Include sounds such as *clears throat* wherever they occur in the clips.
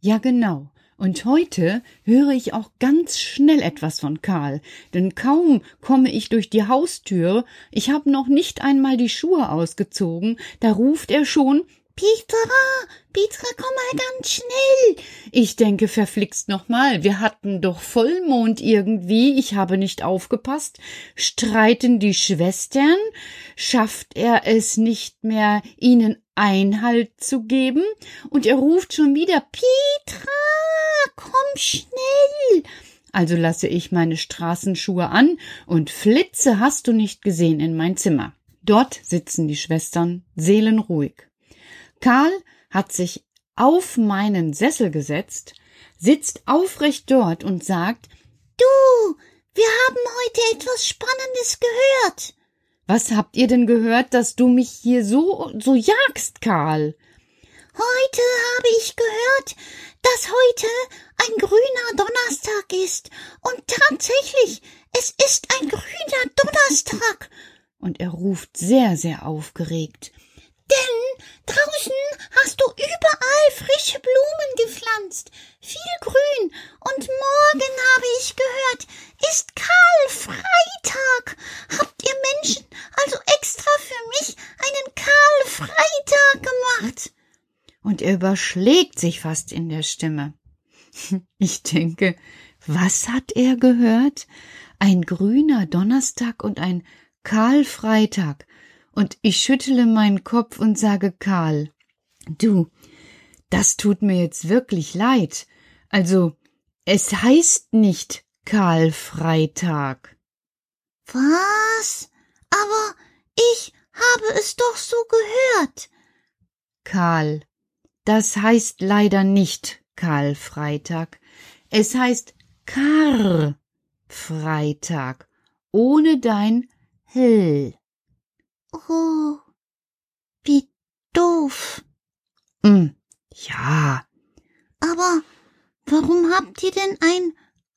Ja, genau. Und heute höre ich auch ganz schnell etwas von Karl, denn kaum komme ich durch die Haustür, ich habe noch nicht einmal die Schuhe ausgezogen, da ruft er schon Petra, Petra, komm mal ganz schnell. Ich denke, verflixt nochmal, wir hatten doch Vollmond irgendwie, ich habe nicht aufgepasst. Streiten die Schwestern? Schafft er es nicht mehr, ihnen Einhalt zu geben? Und er ruft schon wieder Petra, komm schnell. Also lasse ich meine Straßenschuhe an und flitze hast du nicht gesehen in mein Zimmer. Dort sitzen die Schwestern seelenruhig. Karl hat sich auf meinen Sessel gesetzt, sitzt aufrecht dort und sagt Du, wir haben heute etwas Spannendes gehört. Was habt ihr denn gehört, dass du mich hier so so jagst, Karl? Heute habe ich gehört, dass heute ein grüner Donnerstag ist. Und tatsächlich, es ist ein grüner Donnerstag. Und er ruft sehr, sehr aufgeregt. Du überall frische Blumen gepflanzt, viel Grün, und morgen habe ich gehört, ist Karl-Freitag. Habt ihr Menschen also extra für mich einen Karl-Freitag gemacht? Und er überschlägt sich fast in der Stimme. *laughs* Ich denke, was hat er gehört? Ein grüner Donnerstag und ein Karl-Freitag und ich schüttele meinen Kopf und sage Karl, du, das tut mir jetzt wirklich leid. Also, es heißt nicht Karl-Freitag. Was? Aber ich habe es doch so gehört. Karl, das heißt leider nicht Karl-Freitag. Es heißt Kar-Freitag. Ohne dein Hill. Oh, wie doof. Mm, ja. Aber warum habt ihr denn ein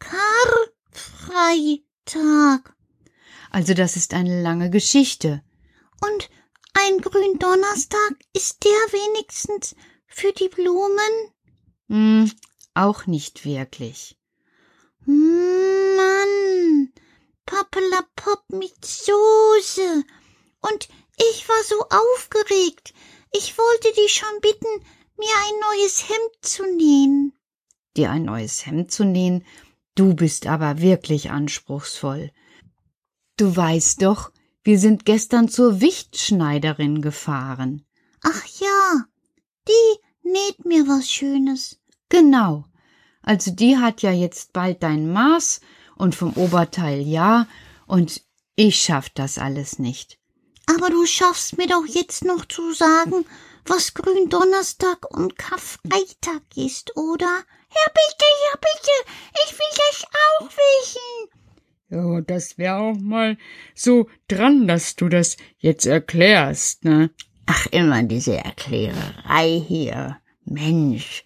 Karfreitag? Also das ist eine lange Geschichte. Und ein Gründonnerstag ist der wenigstens für die Blumen? Hm, auch nicht wirklich. Mann, Pappelapopp mit Soße. Und ich war so aufgeregt. Ich wollte dich schon bitten, mir ein neues Hemd zu nähen. Dir ein neues Hemd zu nähen? Du bist aber wirklich anspruchsvoll. Du weißt doch, wir sind gestern zur Wichtschneiderin gefahren. Ach ja, die näht mir was Schönes. Genau. Also die hat ja jetzt bald dein Maß und vom Oberteil ja, und Ich schaff das alles nicht. Aber du schaffst mir doch jetzt noch zu sagen, was Gründonnerstag und Karfreitag ist, oder? Ja, bitte, ja, bitte. Ich will das auch wissen. Ja, das wär auch mal so dran, dass du das jetzt erklärst, ne? Ach, immer diese Erklärerei hier. Mensch.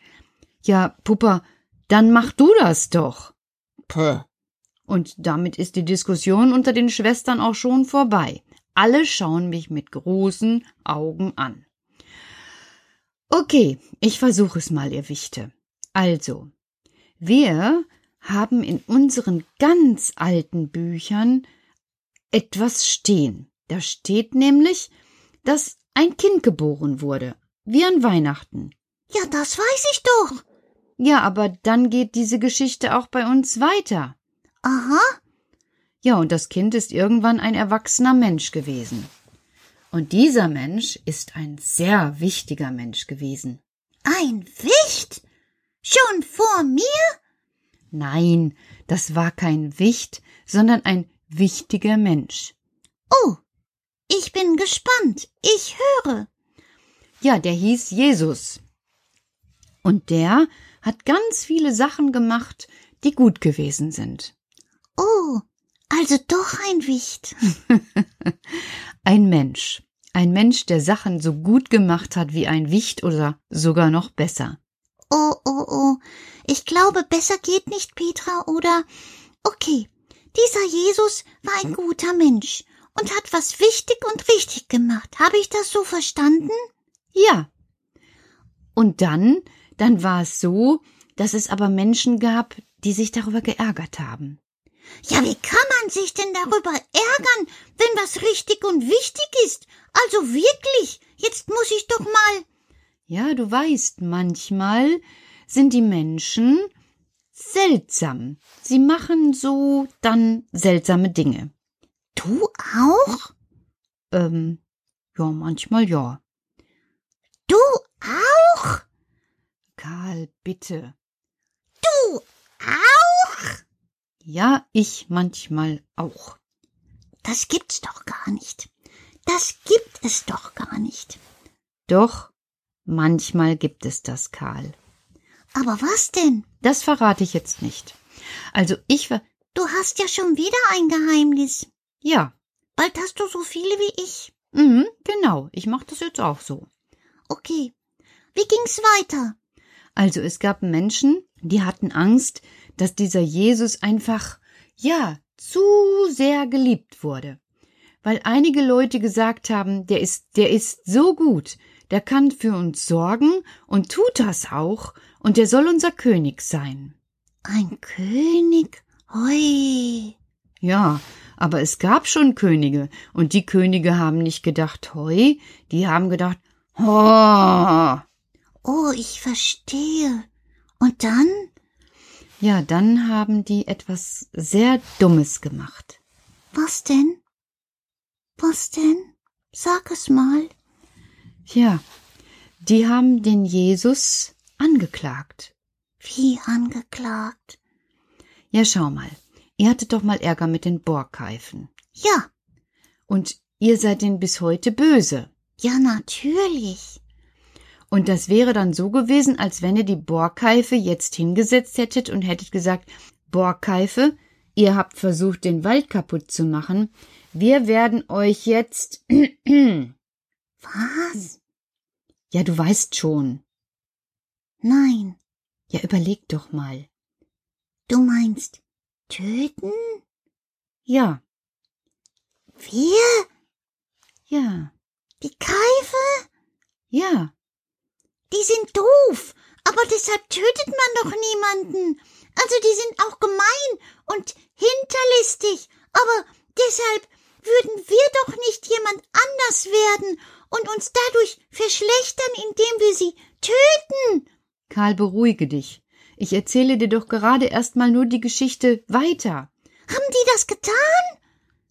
Ja, Puppa, dann mach du das doch. Puh. Und damit ist die Diskussion unter den Schwestern auch schon vorbei. Alle schauen mich mit großen Augen an. Okay, ich versuche es mal, ihr Wichte. Also, wir haben in unseren ganz alten Büchern etwas stehen. Da steht nämlich, dass ein Kind geboren wurde, wie an Weihnachten. Ja, das weiß ich doch. Ja, aber dann geht diese Geschichte auch bei uns weiter. Aha. Ja, und das Kind ist irgendwann ein erwachsener Mensch gewesen. Und dieser Mensch ist ein sehr wichtiger Mensch gewesen. Ein Wicht? Schon vor mir? Nein, das war kein Wicht, sondern ein wichtiger Mensch. Oh, ich bin gespannt. Ich höre. Ja, der hieß Jesus. Und der hat ganz viele Sachen gemacht, die gut gewesen sind. Oh, also doch ein Wicht. *laughs* ein Mensch. Ein Mensch, der Sachen so gut gemacht hat wie ein Wicht oder sogar noch besser. Oh, oh, oh. Ich glaube, besser geht nicht, Petra, oder? Okay. Dieser Jesus war ein guter Mensch und hat was wichtig und richtig gemacht. Habe ich das so verstanden? Ja. Und dann, dann war es so, dass es aber Menschen gab, die sich darüber geärgert haben. Ja, wie kann man sich denn darüber ärgern, wenn was richtig und wichtig ist? Also wirklich, jetzt muss ich doch mal. Ja, du weißt, manchmal sind die Menschen seltsam. Sie machen so dann seltsame Dinge. Du auch? Ähm, ja, manchmal ja. Du auch? Karl, bitte. Du auch? Ja, ich manchmal auch. Das gibt's doch gar nicht. Das gibt es doch gar nicht. Doch, manchmal gibt es das, Karl. Aber was denn? Das verrate ich jetzt nicht. Also ich war. Du hast ja schon wieder ein Geheimnis. Ja. Bald hast du so viele wie ich. Mhm, genau. Ich mach das jetzt auch so. Okay. Wie ging's weiter? Also es gab Menschen, die hatten Angst, dass dieser Jesus einfach, ja, zu sehr geliebt wurde. Weil einige Leute gesagt haben, der ist, der ist so gut, der kann für uns sorgen und tut das auch, und der soll unser König sein. Ein König? Hui. Ja, aber es gab schon Könige, und die Könige haben nicht gedacht, hoi, die haben gedacht, ho. Oh, ich verstehe. Und dann? Ja, dann haben die etwas sehr Dummes gemacht. Was denn? Was denn? Sag es mal. Ja, die haben den Jesus angeklagt. Wie angeklagt? Ja, schau mal. Ihr hattet doch mal Ärger mit den Borkeifen. Ja. Und ihr seid denn bis heute böse. Ja, natürlich. Und das wäre dann so gewesen, als wenn ihr die Borkeife jetzt hingesetzt hättet und hättet gesagt, Borkeife, ihr habt versucht, den Wald kaputt zu machen. Wir werden euch jetzt. *clears throat* Was? Ja, du weißt schon. Nein. Ja, überleg doch mal. Du meinst töten? Ja. Wir? Ja. Die Keife? Ja. Die sind doof, aber deshalb tötet man doch niemanden. Also die sind auch gemein und hinterlistig, aber deshalb würden wir doch nicht jemand anders werden und uns dadurch verschlechtern, indem wir sie töten. Karl, beruhige dich. Ich erzähle dir doch gerade erst mal nur die Geschichte weiter. Haben die das getan?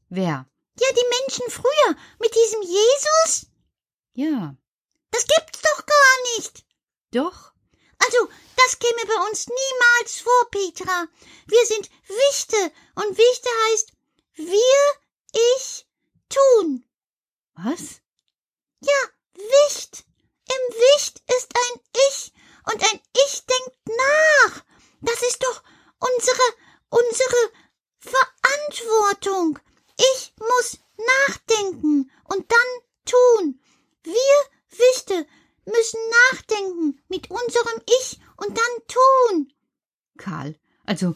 Wer? Ja, die Menschen früher mit diesem Jesus? Ja. Das gibt's doch gar nicht. Doch. Also, das käme bei uns niemals vor, Petra. Wir sind Wichte und Wichte heißt wir, ich, tun. Was? Ja, Wicht. Im Wicht ist ein Ich und ein Ich denkt nach. Das ist doch unsere, unsere Verantwortung. Ich muss nachdenken und dann tun. Wir Wichte müssen nachdenken mit unserem Ich und dann tun. Karl, also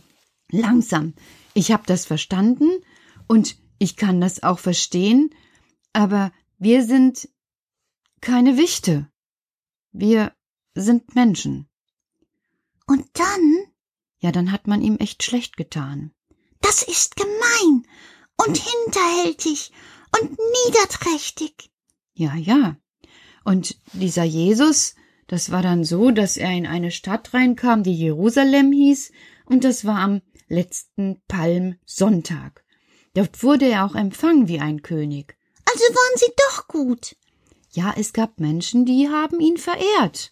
langsam. Ich hab das verstanden und ich kann das auch verstehen, aber wir sind keine Wichte. Wir sind Menschen. Und dann? Ja, dann hat man ihm echt schlecht getan. Das ist gemein und hinterhältig und niederträchtig. Ja, ja. Und dieser Jesus, das war dann so, dass er in eine Stadt reinkam, die Jerusalem hieß, und das war am letzten Palmsonntag. Dort wurde er auch empfangen wie ein König. Also waren sie doch gut. Ja, es gab Menschen, die haben ihn verehrt.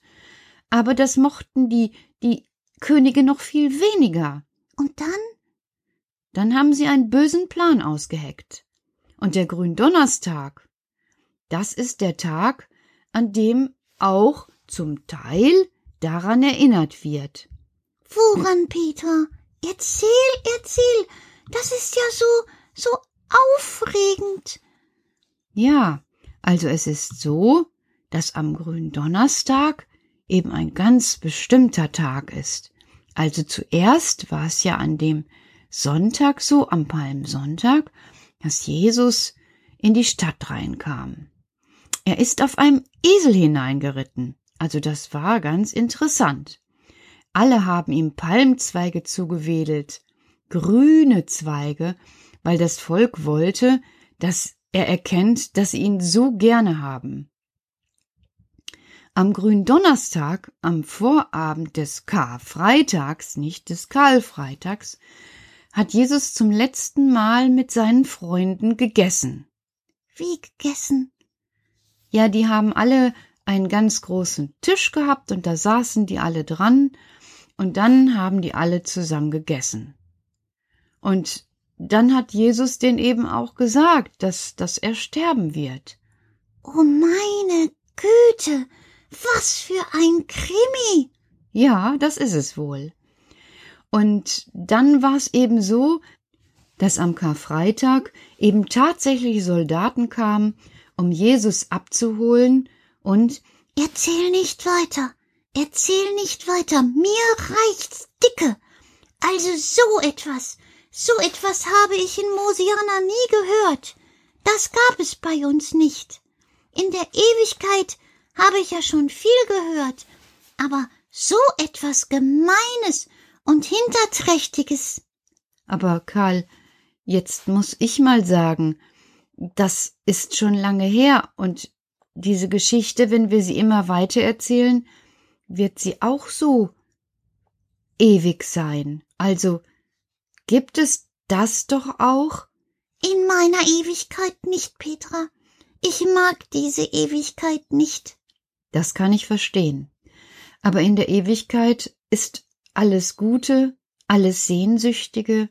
Aber das mochten die, die Könige noch viel weniger. Und dann? Dann haben sie einen bösen Plan ausgeheckt. Und der Gründonnerstag, das ist der Tag, an dem auch zum Teil daran erinnert wird. Woran, Peter? Erzähl, erzähl. Das ist ja so, so aufregend. Ja, also es ist so, dass am Gründonnerstag eben ein ganz bestimmter Tag ist. Also zuerst war es ja an dem Sonntag so, am Palmsonntag, dass Jesus in die Stadt reinkam. Er ist auf einem Esel hineingeritten. Also das war ganz interessant. Alle haben ihm Palmzweige zugewedelt, grüne Zweige, weil das Volk wollte, dass er erkennt, dass sie ihn so gerne haben. Am Gründonnerstag, am Vorabend des Karfreitags, nicht des Karlfreitags, hat Jesus zum letzten Mal mit seinen Freunden gegessen. Wie gegessen? Ja, die haben alle einen ganz großen Tisch gehabt und da saßen die alle dran und dann haben die alle zusammen gegessen. Und dann hat Jesus den eben auch gesagt, dass, dass er sterben wird. Oh meine Güte, was für ein Krimi! Ja, das ist es wohl. Und dann war es eben so, dass am Karfreitag eben tatsächlich Soldaten kamen, um Jesus abzuholen und Erzähl nicht weiter, erzähl nicht weiter, mir reicht's dicke. Also so etwas, so etwas habe ich in Mosiana nie gehört. Das gab es bei uns nicht. In der Ewigkeit habe ich ja schon viel gehört, aber so etwas Gemeines und Hinterträchtiges. Aber Karl, jetzt muss ich mal sagen, das ist schon lange her und diese Geschichte, wenn wir sie immer weiter erzählen, wird sie auch so ewig sein. Also gibt es das doch auch? In meiner Ewigkeit nicht, Petra. Ich mag diese Ewigkeit nicht. Das kann ich verstehen. Aber in der Ewigkeit ist alles Gute, alles Sehnsüchtige,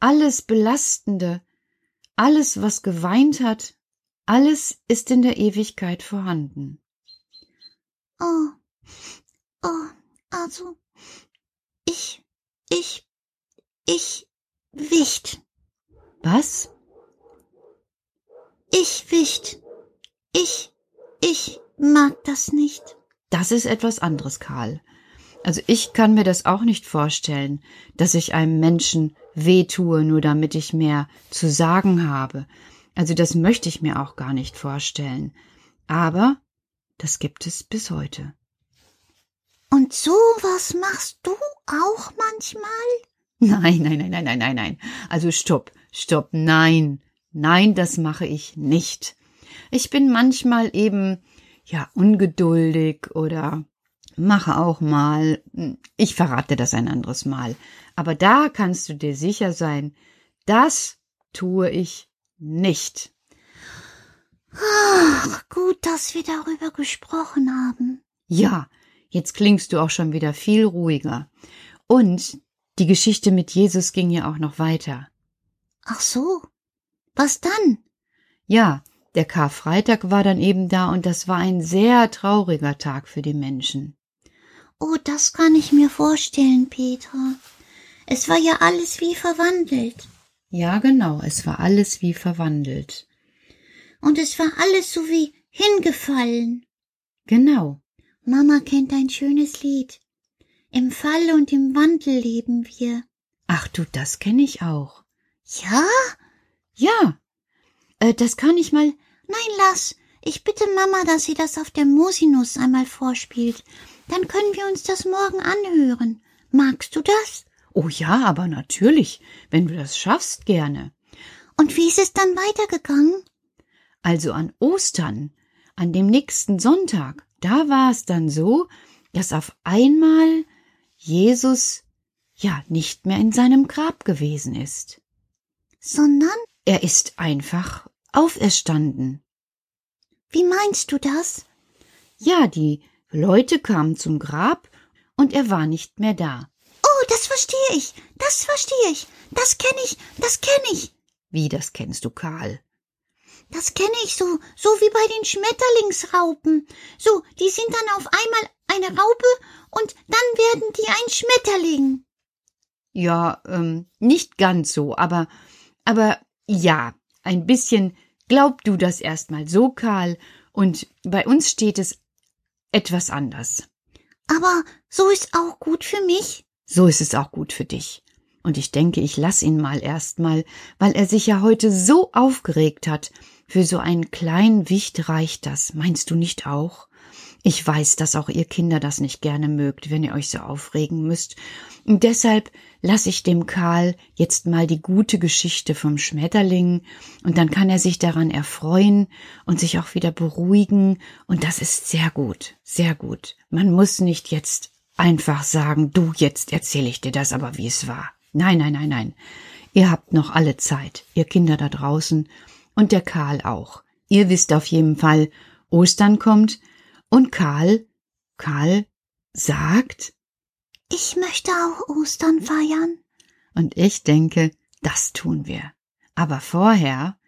alles Belastende, alles, was geweint hat, alles ist in der Ewigkeit vorhanden. Oh, oh, also, ich, ich, ich wicht. Was? Ich wicht. Ich, ich mag das nicht. Das ist etwas anderes, Karl. Also ich kann mir das auch nicht vorstellen, dass ich einem Menschen wehtue, nur damit ich mehr zu sagen habe. Also das möchte ich mir auch gar nicht vorstellen. Aber das gibt es bis heute. Und so was machst du auch manchmal? Nein, *laughs* nein, nein, nein, nein, nein, nein. Also stopp, stopp, nein. Nein, das mache ich nicht. Ich bin manchmal eben ja ungeduldig oder mache auch mal, ich verrate das ein anderes Mal, aber da kannst du dir sicher sein, das tue ich nicht. Ach, gut, dass wir darüber gesprochen haben. Ja, jetzt klingst du auch schon wieder viel ruhiger. Und die Geschichte mit Jesus ging ja auch noch weiter. Ach so. Was dann? Ja, der Karfreitag war dann eben da und das war ein sehr trauriger Tag für die Menschen. Oh, das kann ich mir vorstellen, Petra. Es war ja alles wie verwandelt. Ja, genau, es war alles wie verwandelt. und es war alles so wie hingefallen. Genau. Mama kennt ein schönes Lied. Im Fall und im Wandel leben wir. Ach du, das kenne ich auch. Ja? Ja. Äh, das kann ich mal. Nein, lass. Ich bitte Mama, dass sie das auf der Musinus einmal vorspielt. Dann können wir uns das morgen anhören. Magst du das? Oh ja, aber natürlich, wenn du das schaffst, gerne. Und wie ist es dann weitergegangen? Also an Ostern, an dem nächsten Sonntag, da war es dann so, dass auf einmal Jesus ja nicht mehr in seinem Grab gewesen ist. Sondern? Er ist einfach auferstanden. Wie meinst du das? Ja, die Leute kamen zum Grab und er war nicht mehr da. Oh, das verstehe ich. Das verstehe ich. Das kenne ich. Das kenne ich. Wie, das kennst du, Karl? Das kenne ich so, so wie bei den Schmetterlingsraupen. So, die sind dann auf einmal eine Raupe und dann werden die ein Schmetterling. Ja, ähm, nicht ganz so, aber, aber ja, ein bisschen glaub du das erstmal so, Karl, und bei uns steht es etwas anders. Aber so ist auch gut für mich. So ist es auch gut für dich. Und ich denke, ich lass ihn mal erstmal, weil er sich ja heute so aufgeregt hat. Für so einen kleinen Wicht reicht das, meinst du nicht auch? Ich weiß, dass auch ihr Kinder das nicht gerne mögt, wenn ihr euch so aufregen müsst. Und deshalb lass ich dem Karl jetzt mal die gute Geschichte vom Schmetterling, und dann kann er sich daran erfreuen und sich auch wieder beruhigen, und das ist sehr gut, sehr gut. Man muss nicht jetzt einfach sagen, du, jetzt erzähle ich dir das aber, wie es war. Nein, nein, nein, nein. Ihr habt noch alle Zeit, ihr Kinder da draußen, und der Karl auch. Ihr wisst auf jeden Fall, Ostern kommt, und Karl, Karl sagt, ich möchte auch Ostern feiern. Und ich denke, das tun wir. Aber vorher,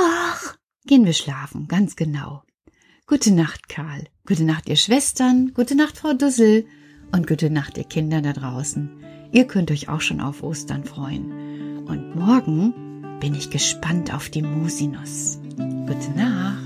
ach, gehen wir schlafen, ganz genau. Gute Nacht, Karl. Gute Nacht, ihr Schwestern. Gute Nacht, Frau Dussel. Und gute Nacht, ihr Kinder da draußen. Ihr könnt euch auch schon auf Ostern freuen. Und morgen bin ich gespannt auf die Musinus. Gute Nacht.